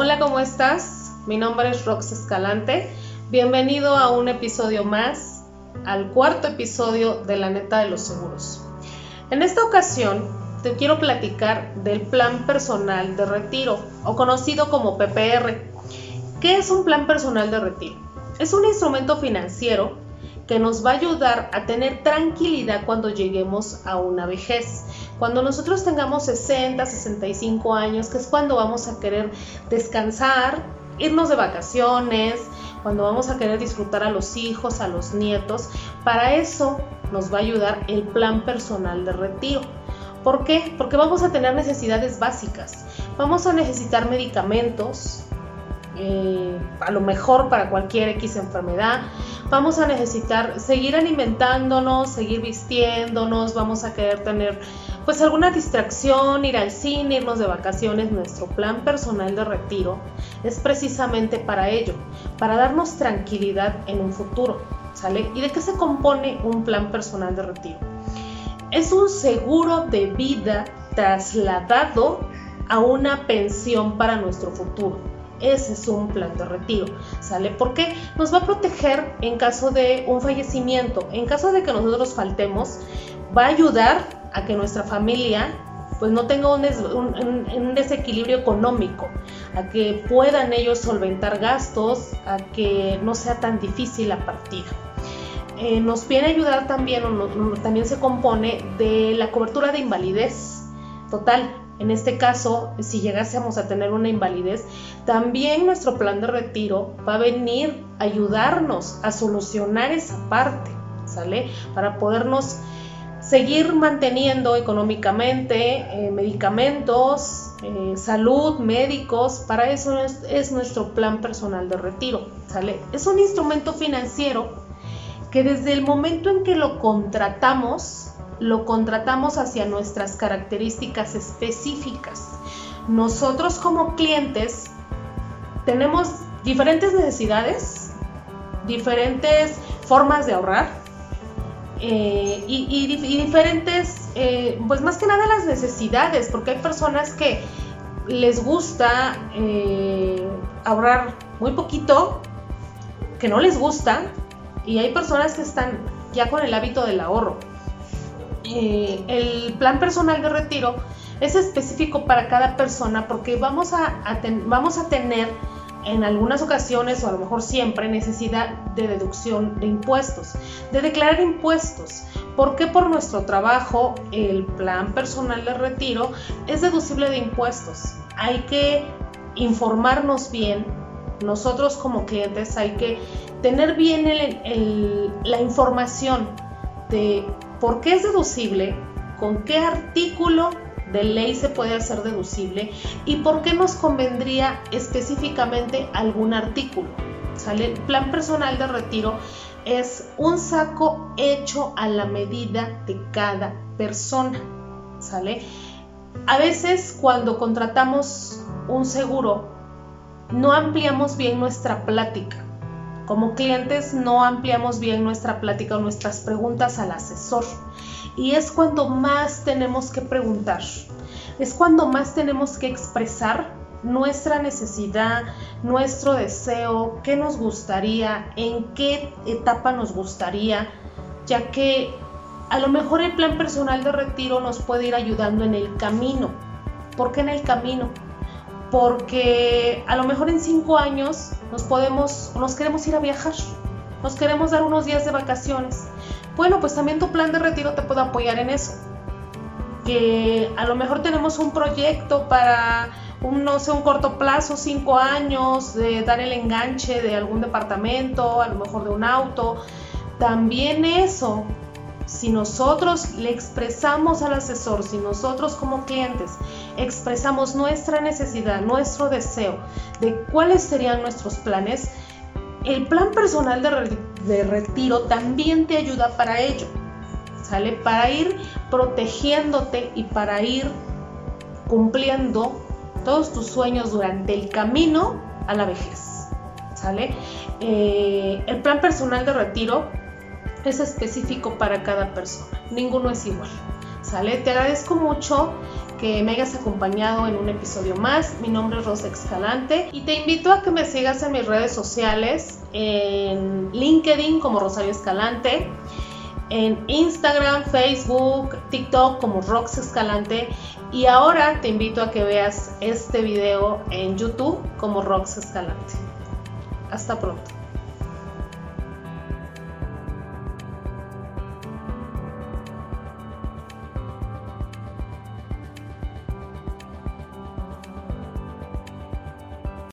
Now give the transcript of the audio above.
Hola, ¿cómo estás? Mi nombre es Rox Escalante. Bienvenido a un episodio más, al cuarto episodio de La Neta de los Seguros. En esta ocasión te quiero platicar del Plan Personal de Retiro, o conocido como PPR. ¿Qué es un Plan Personal de Retiro? Es un instrumento financiero que nos va a ayudar a tener tranquilidad cuando lleguemos a una vejez. Cuando nosotros tengamos 60, 65 años, que es cuando vamos a querer descansar, irnos de vacaciones, cuando vamos a querer disfrutar a los hijos, a los nietos, para eso nos va a ayudar el plan personal de retiro. ¿Por qué? Porque vamos a tener necesidades básicas. Vamos a necesitar medicamentos, eh, a lo mejor para cualquier X enfermedad. Vamos a necesitar seguir alimentándonos, seguir vistiéndonos, vamos a querer tener pues alguna distracción, ir al cine, irnos de vacaciones. Nuestro plan personal de retiro es precisamente para ello, para darnos tranquilidad en un futuro. ¿Sale? ¿Y de qué se compone un plan personal de retiro? Es un seguro de vida trasladado a una pensión para nuestro futuro. Ese es un plan de retiro, ¿sale? Porque nos va a proteger en caso de un fallecimiento, en caso de que nosotros faltemos, va a ayudar a que nuestra familia pues no tenga un, desequilibrio económico, a que puedan ellos solventar gastos, a que no sea tan difícil la partida. Eh, nos viene a ayudar también, o también se compone de la cobertura de invalidez total. En este caso, si llegásemos a tener una invalidez, también nuestro plan de retiro va a venir a ayudarnos a solucionar esa parte, ¿sale? Para podernos seguir manteniendo económicamente eh, medicamentos, eh, salud, médicos, para eso es, es, nuestro plan personal de retiro, ¿sale? Es un instrumento financiero que desde el momento en que lo contratamos, lo contratamos hacia nuestras características específicas. Nosotros como clientes tenemos diferentes necesidades, diferentes formas de ahorrar eh, y, diferentes, eh, pues más que nada las necesidades, porque hay personas que les gusta eh, ahorrar muy poquito, que no les gusta, y hay personas que están ya con el hábito del ahorro. El plan personal de retiro es específico para cada persona porque vamos a, vamos a tener en algunas ocasiones o a lo mejor siempre necesidad de deducción de impuestos, de declarar impuestos. porque por nuestro trabajo el plan personal de retiro es deducible de impuestos? Hay que informarnos bien nosotros como clientes hay que tener bien la información de por qué es deducible, con qué artículo de ley se puede hacer deducible y por qué nos convendría específicamente algún artículo. ¿Sale? El plan personal de retiro es un saco hecho a la medida de cada persona. ¿Sale? A veces cuando contratamos un seguro no ampliamos bien nuestra plática. Como clientes no ampliamos bien nuestra plática o nuestras preguntas al asesor. Y es cuando más tenemos que preguntar. Es cuando más tenemos que expresar nuestra necesidad, nuestro deseo, qué nos gustaría, en qué etapa nos gustaría, ya que a lo mejor el plan personal de retiro nos puede ir ayudando en el camino. ¿Por qué en el camino? Porque a lo mejor en cinco años nos podemos, nos queremos ir a viajar, nos queremos dar unos días de vacaciones. Bueno, pues también tu plan de retiro te puede apoyar en eso. Que a lo mejor tenemos un proyecto para un, no sé, un corto plazo, cinco años, de dar el enganche de algún departamento, a lo mejor de un auto. También eso si nosotros le expresamos al asesor, si nosotros como clientes expresamos nuestra necesidad, nuestro deseo de cuáles serían nuestros planes, el plan personal de, retiro también te ayuda para ello, ¿sale? Para ir protegiéndote y para ir cumpliendo todos tus sueños durante el camino a la vejez, ¿sale? Eh, el plan personal de retiro es específico para cada persona, ninguno es igual. ¿Sale? Te agradezco mucho que me hayas acompañado en un episodio más. Mi nombre es Rosa Escalante y te invito a que me sigas en mis redes sociales, en LinkedIn como Rosario Escalante, en Instagram, Facebook, TikTok como Rox Escalante y ahora te invito a que veas este video en YouTube como Rox Escalante. Hasta pronto.